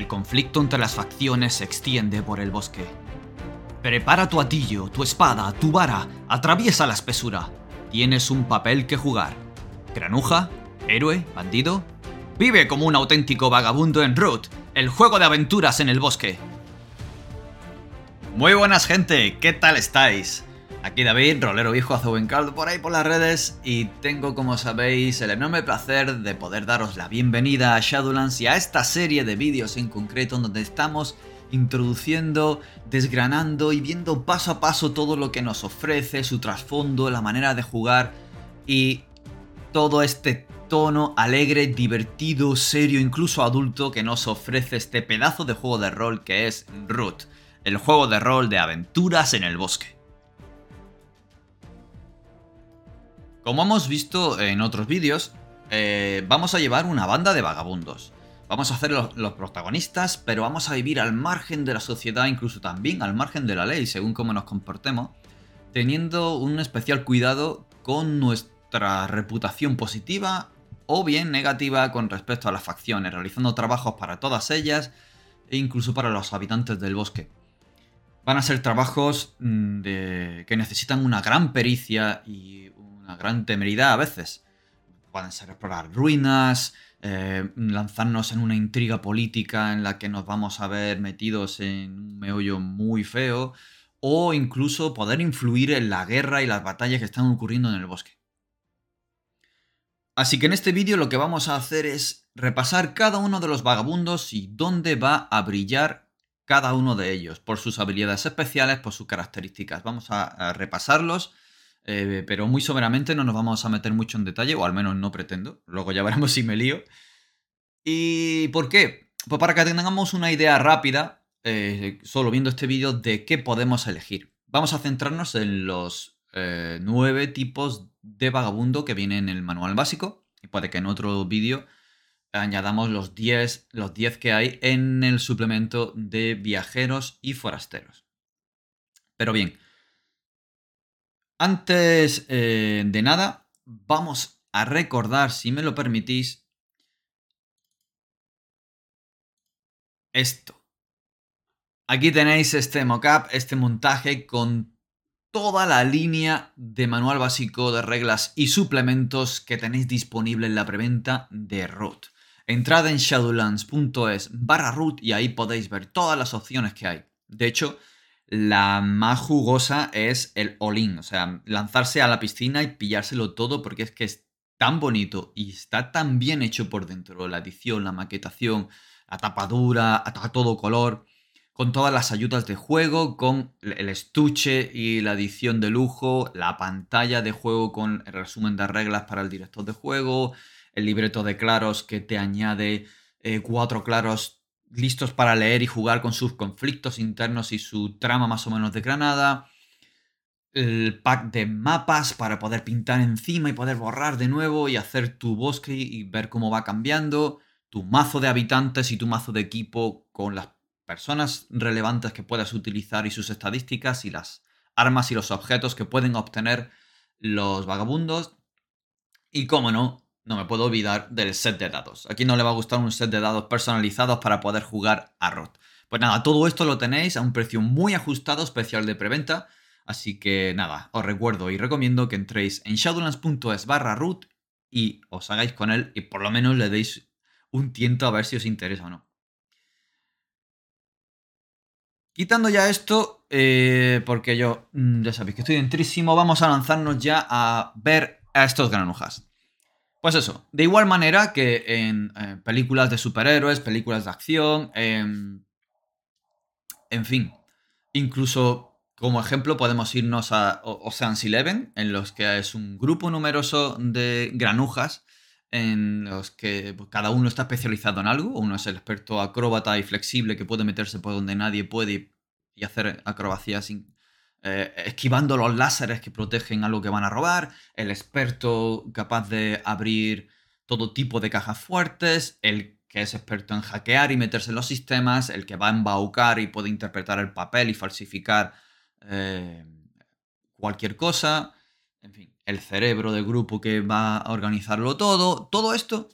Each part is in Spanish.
El conflicto entre las facciones se extiende por el bosque. Prepara tu atillo, tu espada, tu vara, atraviesa la espesura. Tienes un papel que jugar. Granuja, héroe, bandido. Vive como un auténtico vagabundo en Root, el juego de aventuras en el bosque. Muy buenas gente, ¿qué tal estáis? Aquí David, rolero viejo azubencaldo por ahí por las redes y tengo como sabéis el enorme placer de poder daros la bienvenida a Shadowlands y a esta serie de vídeos en concreto donde estamos introduciendo, desgranando y viendo paso a paso todo lo que nos ofrece, su trasfondo, la manera de jugar y todo este tono alegre, divertido, serio, incluso adulto que nos ofrece este pedazo de juego de rol que es Root, el juego de rol de aventuras en el bosque. Como hemos visto en otros vídeos, eh, vamos a llevar una banda de vagabundos. Vamos a hacer los, los, protagonistas, pero vamos a vivir al margen de la sociedad, incluso también al margen de la ley, según cómo nos comportemos, teniendo un especial cuidado con nuestra reputación positiva o bien negativa con respecto a las facciones, realizando trabajos para todas ellas e incluso para los habitantes del bosque. Van a ser trabajos mm, que necesitan una gran pericia y una gran temeridad a veces. Pueden ser explorar ruinas, eh, lanzarnos en una intriga política en la que nos vamos a ver metidos en un meollo muy feo, o incluso poder influir en la guerra y las batallas que están ocurriendo en el bosque. Así que en este vídeo lo que vamos a hacer es repasar cada uno de los vagabundos y dónde va a brillar cada uno de ellos, por sus habilidades especiales, por sus características. Vamos a, repasarlos eh, pero muy someramente no nos vamos a meter mucho en detalle, o al menos no pretendo. Luego ya veremos si me lío. ¿Y por qué? Pues para que tengamos una idea rápida, eh, solo viendo este vídeo, de qué podemos elegir. Vamos a centrarnos en los eh, nueve tipos de vagabundo que vienen en el manual básico. Y puede que en otro vídeo añadamos los 10 los 10 que hay en el suplemento de viajeros y forasteros. Pero bien, antes eh, de nada, vamos a recordar, si me lo permitís, esto. Aquí tenéis este mockup, este montaje con toda la línea de manual básico de reglas y suplementos que tenéis disponible en la preventa de Root. Entrad en shadowlands.es barra root y ahí podéis ver todas las opciones que hay. De hecho, la más jugosa es el all-in, o sea, lanzarse a la piscina y pillárselo todo porque es que es tan bonito y está tan bien hecho por dentro, la edición, la maquetación, la tapadura, a todo color, con todas las ayudas de juego, con el estuche y la edición de lujo, la pantalla de juego con el resumen de reglas para el director de juego, el libreto de claros que te añade eh, cuatro claros listos para leer y jugar con sus conflictos internos y su trama más o menos de Granada. El pack de mapas para poder pintar encima y poder borrar de nuevo y hacer tu bosque y ver cómo va cambiando. Tu mazo de habitantes y tu mazo de equipo con las personas relevantes que puedas utilizar y sus estadísticas y las armas y los objetos que pueden obtener los vagabundos. Y cómo no, no me puedo olvidar del set de dados. Aquí no le va a gustar un set de dados personalizados para poder jugar a Rot. Pues nada, todo esto lo tenéis a un precio muy ajustado, especial de preventa. Así que nada, os recuerdo y recomiendo que entréis en shadowlands.es barra root y os hagáis con él y por lo menos le deis un tiento a ver si os interesa o no. Quitando ya esto, eh, porque yo mm, ya sabéis que estoy entrísimo, vamos a lanzarnos ya a ver a estos granujas. Pues eso, de igual manera que en eh, películas de superhéroes, películas de acción, en fin, incluso como ejemplo podemos irnos a Ocean's Eleven, en los que es un grupo numeroso de granujas, en los que pues, cada uno está especializado en algo, uno es el experto acróbata y flexible que puede meterse por donde nadie puede y hacer acrobacias sin, eh, esquivando los láseres que protegen a lo que van a robar, el experto capaz de abrir todo tipo de cajas fuertes, el que es experto en hackear y meterse en los sistemas, el que va a embaucar y puede interpretar el papel y falsificar eh, cualquier cosa, en fin, el cerebro del grupo que va a organizarlo todo, todo esto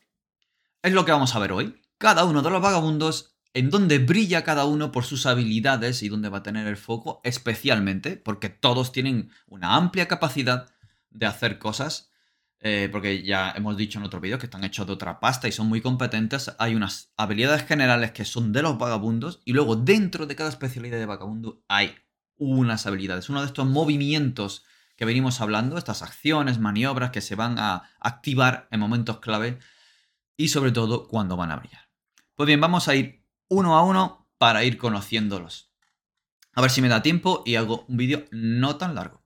es lo que vamos a ver hoy. Cada uno de los vagabundos en donde brilla cada uno por sus habilidades y donde va a tener el foco especialmente, porque todos tienen una amplia capacidad de hacer cosas, eh, porque ya hemos dicho en otro vídeo que están hechos de otra pasta y son muy competentes. Hay unas habilidades generales que son de los vagabundos y luego dentro de cada especialidad de vagabundo hay unas habilidades, uno de estos movimientos que venimos hablando, estas acciones, maniobras que se van a activar en momentos clave y sobre todo cuando van a brillar. Pues bien, vamos a ir uno a uno para ir conociéndolos. A ver si me da tiempo y hago un vídeo no tan largo.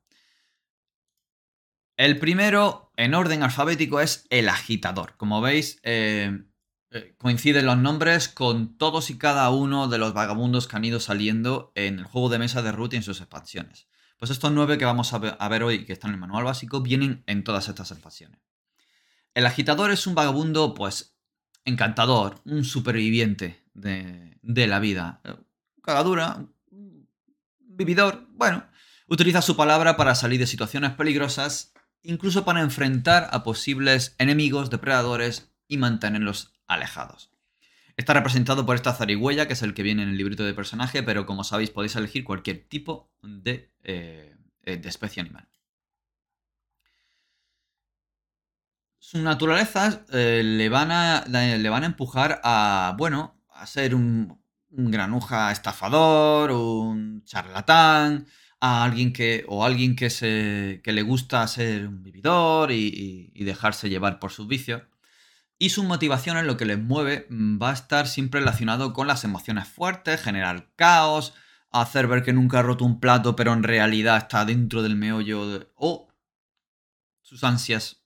El primero, en orden alfabético, es el agitador. Como veis, eh, eh, coinciden los nombres con todos y cada uno de los vagabundos que han ido saliendo en el juego de mesa de Root y en sus expansiones. Pues estos nueve que vamos a ver, hoy, que están en el manual básico, vienen en todas estas expansiones. El agitador es un vagabundo, pues, encantador, un superviviente de, la vida. Cagadura, vividor, bueno, utiliza su palabra para salir de situaciones peligrosas incluso para enfrentar a posibles enemigos, depredadores y mantenerlos alejados. Está representado por esta zarigüeya, que es el que viene en el librito de personaje, pero como sabéis podéis elegir cualquier tipo de, eh, de especie animal. Sus naturalezas eh, le, van a, le van a empujar a, bueno, a ser un, un granuja estafador, un charlatán, a alguien que, o alguien que, se, que le gusta ser un vividor y, dejarse llevar por sus vicios. Y su motivación en lo que les mueve mm, va a estar siempre relacionado con las emociones fuertes, generar caos, hacer ver que nunca ha roto un plato pero en realidad está dentro del meollo o sus ansias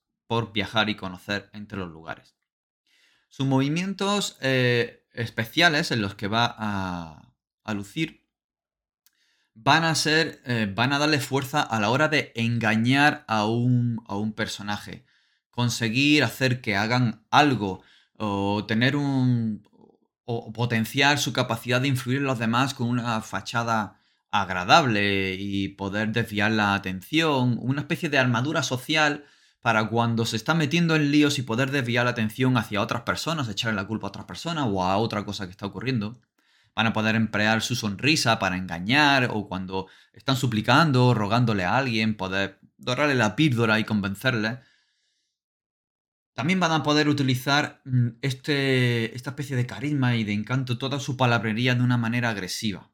viajar y conocer entre los lugares. Sus movimientos eh, especiales en los que va a, a lucir van a ser, eh, van a darle fuerza a la hora de engañar a un, a un personaje. Conseguir hacer que hagan algo o tener un... o potenciar su capacidad de influir en los demás con una fachada agradable y poder desviar la atención, una especie de armadura social para cuando se está metiendo en líos y poder desviar la atención hacia otras personas, echarle la culpa a otras personas o a otra cosa que está ocurriendo van a poder emplear su sonrisa para engañar o cuando están suplicando, rogándole a alguien, poder dorarle la píldora y convencerle. También van a poder utilizar mm, este, esta especie de carisma y de encanto, toda su palabrería de una manera agresiva.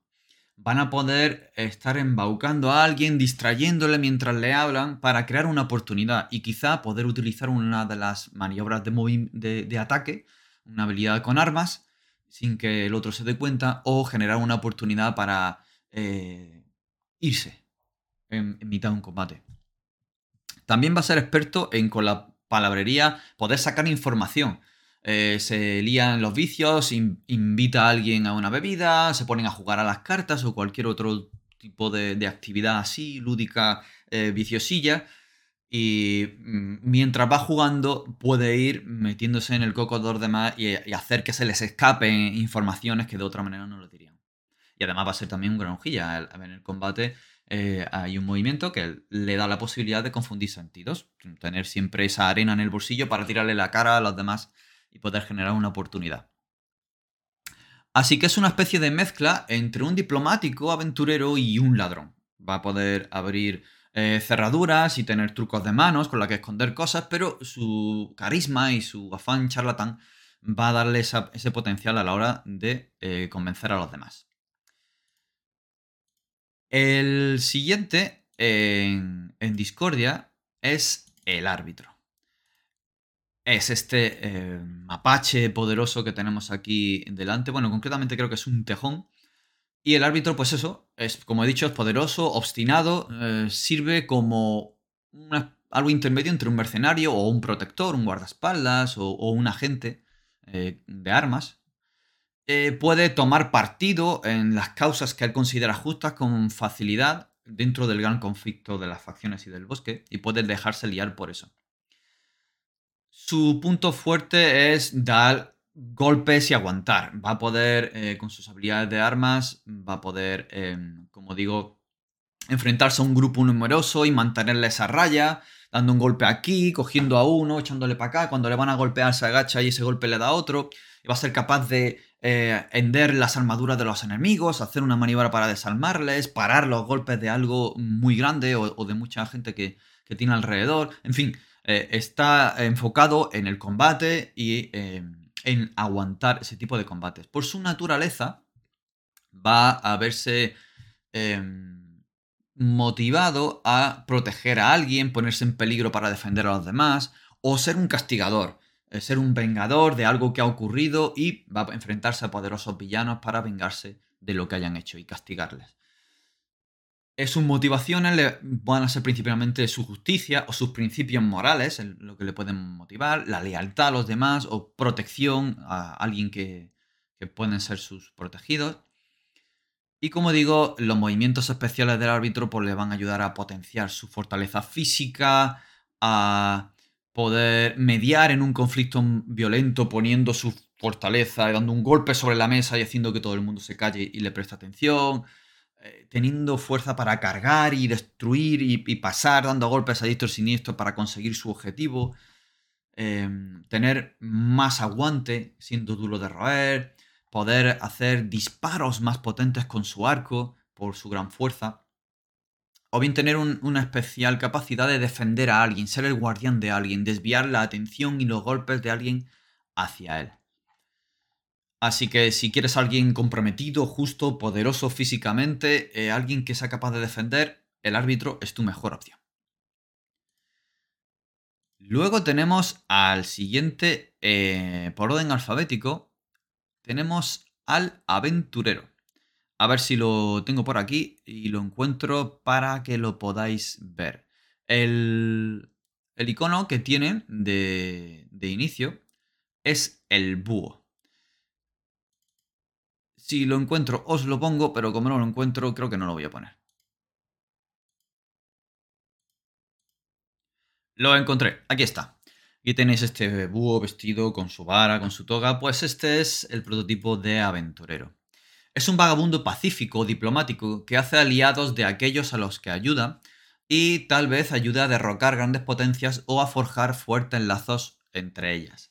Van a poder estar embaucando a alguien, distrayéndole mientras le hablan para crear una oportunidad y quizá poder utilizar una de las maniobras de, ataque, una habilidad con armas, sin que el otro se dé cuenta o generar una oportunidad para eh, irse en, mitad de un combate. También va a ser experto en con la palabrería poder sacar información. Eh, se lían los vicios, invita a alguien a una bebida, se ponen a jugar a las cartas o cualquier otro tipo de, actividad así, lúdica, eh, viciosilla y mm, mientras va jugando puede ir metiéndose en el coco de los demás y, hacer que se les escapen informaciones que de otra manera no lo dirían. Y además va a ser también un granjilla. En el combate eh, hay un movimiento que le da la posibilidad de confundir sentidos. Tener siempre esa arena en el bolsillo para tirarle la cara a los demás y poder generar una oportunidad. Así que es una especie de mezcla entre un diplomático aventurero y un ladrón. Va a poder abrir eh, cerraduras y tener trucos de manos con la que esconder cosas, pero su carisma y su afán charlatán va a darle ese potencial a la hora de eh, convencer a los demás. El siguiente en, Discordia es el árbitro. Es este eh, mapache poderoso que tenemos aquí delante. Bueno, concretamente creo que es un tejón y el árbitro, pues eso, es, como he dicho, es poderoso, obstinado, eh, sirve como algo intermedio entre un mercenario o un protector, un guardaespaldas o, un agente eh, de armas. Eh, puede tomar partido en las causas que él considera justas con facilidad dentro del gran conflicto de las facciones y del bosque y puede dejarse liar por eso. Su punto fuerte es dar golpes y aguantar. Va a poder, eh, con sus habilidades de armas, va a poder, em, como digo, enfrentarse a un grupo numeroso y mantenerle esa raya, dando un golpe aquí, cogiendo a uno, echándole para acá. Cuando le van a golpear, se agacha y ese golpe le da a otro. Y va a ser capaz de eh, hender las armaduras de los enemigos, hacer una maniobra para desarmarles, parar los golpes de algo muy grande o, de mucha gente que, tiene alrededor. En fin, eh, está enfocado en el combate y en aguantar ese tipo de combates. Por su naturaleza, va a verse em, motivado a proteger a alguien, ponerse en peligro para defender a los demás, o ser un castigador, eh, ser un vengador de algo que ha ocurrido y va a enfrentarse a poderosos villanos para vengarse de lo que hayan hecho y castigarles. Sus motivaciones van a ser principalmente su justicia o sus principios morales, lo que le pueden motivar, la lealtad a los demás o protección a alguien que, que pueden ser sus protegidos. Y como digo, los movimientos especiales del árbitro pues, le van a ayudar a potenciar su fortaleza física, a poder mediar en un conflicto violento poniendo su fortaleza dando un golpe sobre la mesa y haciendo que todo el mundo se calle y le preste atención, eh, teniendo fuerza para cargar y destruir y, pasar dando golpes a diestro y siniestro para conseguir su objetivo, em, tener más aguante siendo duro de roer, poder hacer disparos más potentes con su arco por su gran fuerza, o bien tener una especial capacidad de defender a alguien, ser el guardián de alguien, desviar la atención y los golpes de alguien hacia él. Así que si quieres alguien comprometido, justo, poderoso físicamente, eh, alguien que sea capaz de defender, el árbitro es tu mejor opción. Luego tenemos al siguiente, eh, por orden alfabético, tenemos al aventurero. A ver si lo tengo por aquí y lo encuentro para que lo podáis ver. El, icono que tienen de, de inicio es el búho. Si lo encuentro os lo pongo, pero como no lo encuentro creo que no lo voy a poner. Lo encontré, aquí está. Y tenéis este búho vestido con su vara, con su toga, pues este es el prototipo de aventurero. Es un vagabundo pacífico, diplomático, que hace aliados de aquellos a los que ayuda y tal vez ayuda a derrocar grandes potencias o a forjar fuertes lazos entre ellas.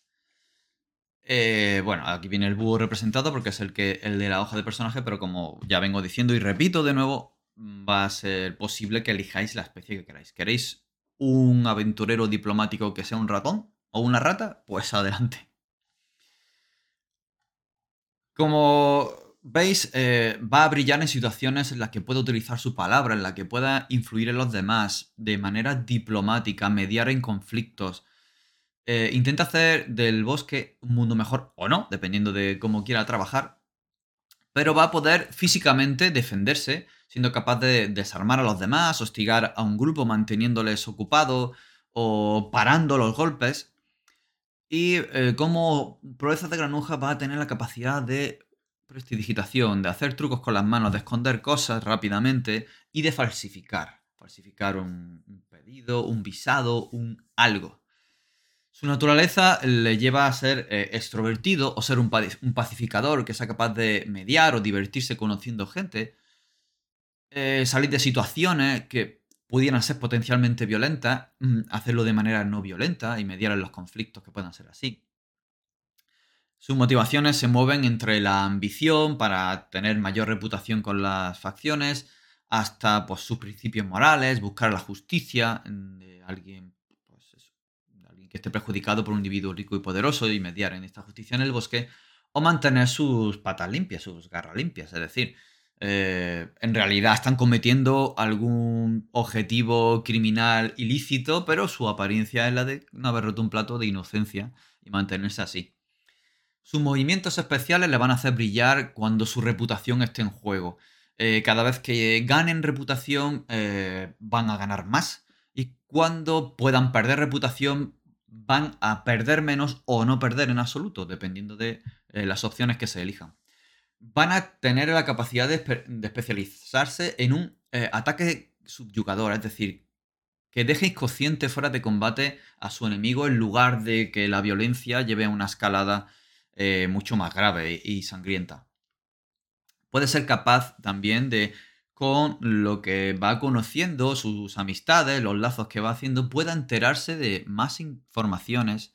Eh, bueno, aquí viene el búho representado porque es el, que, el de la hoja de personaje, pero como ya vengo diciendo y repito de nuevo, va a ser posible que elijáis la especie que queráis. ¿Queréis un aventurero diplomático que sea un ratón o una rata, pues adelante. Como veis, eh, va a brillar en situaciones en las que pueda utilizar su palabra, en las que pueda influir en los demás de manera diplomática, mediar en conflictos. Eh, intenta hacer del bosque un mundo mejor o no, dependiendo de cómo quiera trabajar, pero va a poder físicamente defenderse siendo capaz de desarmar a los demás, hostigar a un grupo manteniéndoles ocupados o parando los golpes. Y eh, como proezas de granuja va a tener la capacidad de prestidigitación, de hacer trucos con las manos, de esconder cosas rápidamente y de falsificar. Falsificar un, pedido, un visado, un algo. Su naturaleza le lleva a ser eh, extrovertido o ser un, pacificador que sea capaz de mediar o divertirse conociendo gente, eh, salir de situaciones que pudieran ser potencialmente violentas, mm, hacerlo de manera no violenta y mediar en los conflictos que puedan ser así. Sus motivaciones se mueven entre la ambición para tener mayor reputación con las facciones, hasta pues, sus principios morales, buscar la justicia de alguien, pues, alguien que esté perjudicado por un individuo rico y poderoso y mediar en esta justicia en el bosque, o mantener sus patas limpias, sus garras limpias, es decir, eh, en realidad están cometiendo algún objetivo criminal ilícito, pero su apariencia es la de no haber roto un plato de inocencia y mantenerse así. Sus movimientos especiales le van a hacer brillar cuando su reputación esté en juego. Eh, cada vez que ganen reputación eh, van a ganar más y cuando puedan perder reputación van a perder menos o no perder en absoluto, dependiendo de las opciones que se elijan van a tener la capacidad de, especializarse en un eh, ataque subyugador, es decir, que deje inconsciente fuera de combate a su enemigo en lugar de que la violencia lleve a una escalada eh, mucho más grave y sangrienta. Puede ser capaz también de, con lo que va conociendo, sus amistades, los lazos que va haciendo, pueda enterarse de más informaciones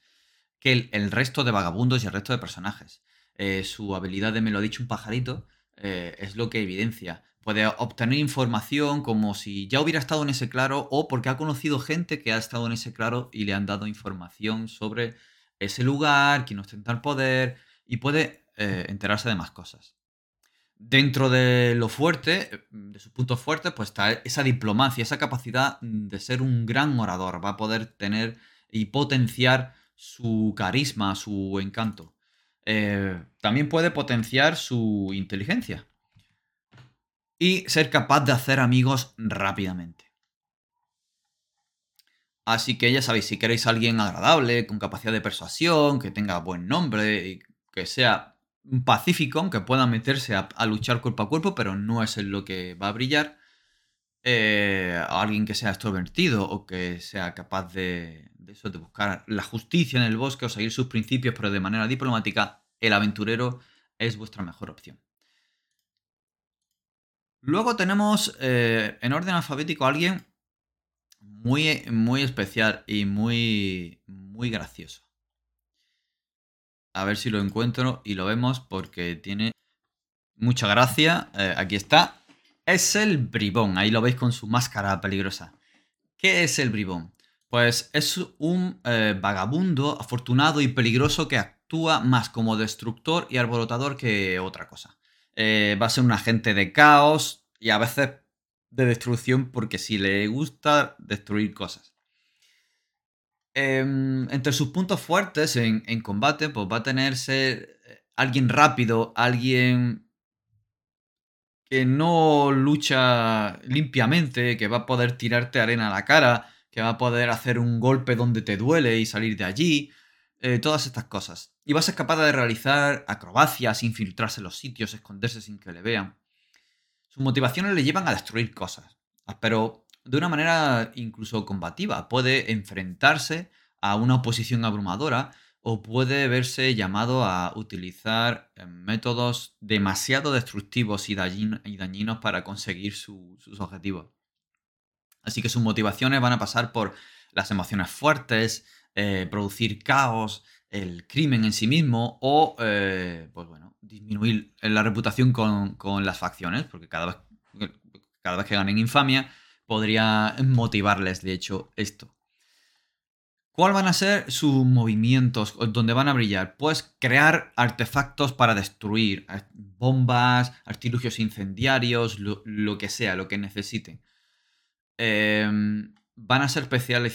que el resto de vagabundos y el resto de personajes. eh, su habilidad de me lo ha dicho un pajarito eh, es lo que evidencia. Puede obtener información como si ya hubiera estado en ese claro o porque ha conocido gente que ha estado en ese claro y le han dado información sobre ese lugar, quién ostenta el poder y puede eh, enterarse de más cosas. Dentro de lo fuerte, de sus puntos fuertes, pues está esa diplomacia, esa capacidad de ser un gran orador. Va a poder tener y potenciar su carisma, su encanto. Eh, también puede potenciar su inteligencia y ser capaz de hacer amigos rápidamente. Así que ya sabéis, si queréis a alguien agradable, con capacidad de persuasión, que tenga buen nombre y que sea pacífico, aunque pueda meterse a, luchar cuerpo a cuerpo, pero no es en lo que va a brillar, eh, alguien que sea extrovertido o que sea capaz de, eso, de buscar la justicia en el bosque o seguir sus principios, pero de manera diplomática, el aventurero es vuestra mejor opción. Luego tenemos eh, en orden alfabético a alguien muy, muy especial y muy, muy gracioso. A ver si lo encuentro y lo vemos porque tiene mucha gracia. Eh, aquí está. Es el bribón. Ahí lo veis con su máscara peligrosa. ¿Qué es el bribón? Pues es un eh, vagabundo afortunado y peligroso que actúa más como destructor y alborotador que otra cosa. Eh, va a ser un agente de caos y a veces de destrucción porque si le gusta destruir cosas. Em, entre sus puntos fuertes en, combate, pues va a tener ser eh, alguien rápido, alguien que no lucha limpiamente, que va a poder tirarte arena a la cara, que va a poder hacer un golpe donde te duele y salir de allí, eh, todas estas cosas. Y va a ser capaz de realizar acrobacias, infiltrarse en los sitios, esconderse sin que le vean. Sus motivaciones le llevan a destruir cosas, pero de una manera incluso combativa. Puede enfrentarse a una oposición abrumadora o puede verse llamado a utilizar eh, métodos demasiado destructivos y dañinos para conseguir sus objetivos. Así que sus motivaciones van a pasar por las emociones fuertes, eh, producir caos, el crimen en sí mismo o, eh, pues bueno, disminuir la reputación con, las facciones, porque cada vez, cada vez que ganen infamia podría motivarles, de hecho, esto. ¿Cuáles van a ser sus movimientos? ¿Dónde van a brillar? Pues crear artefactos para destruir, bombas, artilugios incendiarios, lo que sea, lo que necesiten. Em, van, a ser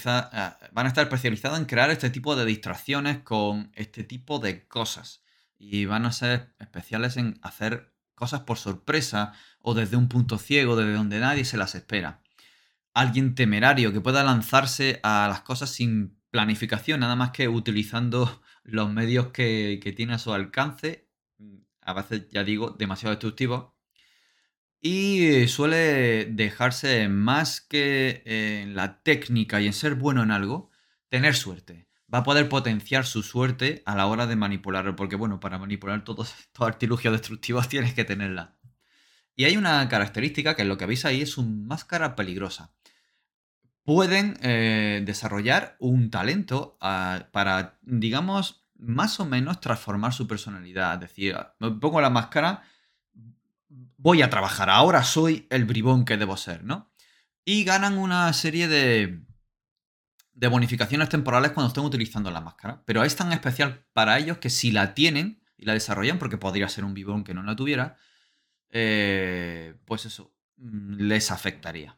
ah, van a estar especializados en crear este tipo de distracciones con este tipo de cosas. Y van a ser especiales en hacer cosas por sorpresa o desde un punto ciego, desde donde nadie se las espera. Alguien temerario que pueda lanzarse a las cosas sin planificación, nada más que utilizando los medios que, tiene a su alcance. A veces, ya digo, demasiado destructivos y suele dejarse más que en la técnica y en ser bueno en algo, tener suerte. Va a poder potenciar su suerte a la hora de manipularlo, porque bueno, para manipular todos estos artilugios destructivos tienes que tenerla. Y hay una característica que lo que veis ahí es una máscara peligrosa. Pueden eh, desarrollar un talento ah, para, digamos, más o menos transformar su personalidad. Es decir, me pongo la máscara voy a trabajar, ahora soy el bribón que debo ser, ¿no? Y ganan una serie de, de bonificaciones temporales cuando estén utilizando la máscara. Pero es tan especial para ellos que si la tienen y la desarrollan, porque podría ser un bribón que no la tuviera, eh, pues eso, mm, les afectaría.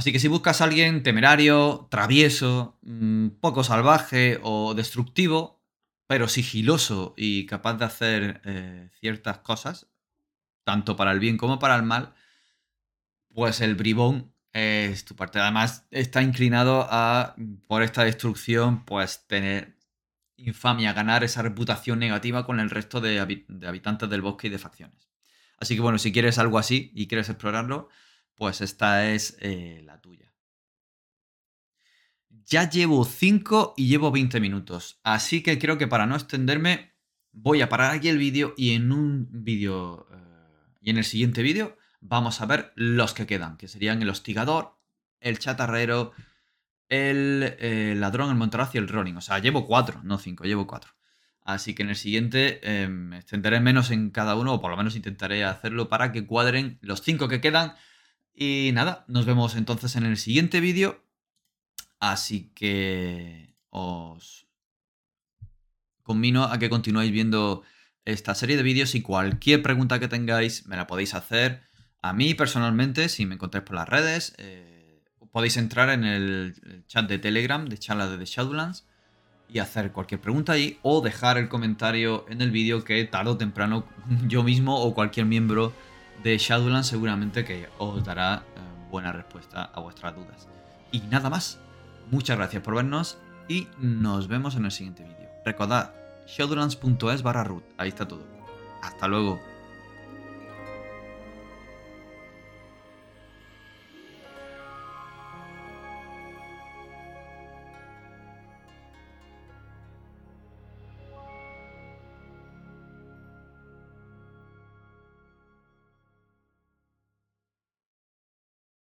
Así que si buscas a alguien temerario, travieso, mm, poco salvaje o destructivo, pero sigiloso y capaz de hacer eh, ciertas cosas, tanto para el bien como para el mal, pues el bribón es tu parte. Además, está inclinado a, por esta destrucción, pues tener infamia, ganar esa reputación negativa con el resto de, habitantes del bosque y de facciones. Así que bueno, si quieres algo así y quieres explorarlo, pues esta es eh, la tuya. Ya llevo 5 y llevo 20 minutos, así que creo que para no extenderme voy a parar aquí el vídeo y en un vídeo eh, y en el siguiente vídeo vamos a ver los que quedan, que serían el hostigador, el chatarrero, el, eh, ladrón, el montaraz y el running. O sea, llevo cuatro, no cinco, llevo cuatro. Así que en el siguiente extenderé menos en cada uno, o por lo menos intentaré hacerlo para que cuadren los cinco que quedan. Y nada, nos vemos entonces en el siguiente vídeo. Así que os convino a que continuéis viendo esta serie de vídeos y cualquier pregunta que tengáis me la podéis hacer a mí personalmente, si me encontráis por las redes. Eh, podéis entrar en el chat de Telegram de charla de The Shadowlands y hacer cualquier pregunta ahí o dejar el comentario en el vídeo que tarde o temprano yo mismo o cualquier miembro de Shadowlands seguramente que os dará eh, buena respuesta a vuestras dudas. Y nada más, muchas gracias por vernos y nos vemos en el siguiente vídeo. Recordad, shadowlands.es barra root, ahí está todo. Hasta luego.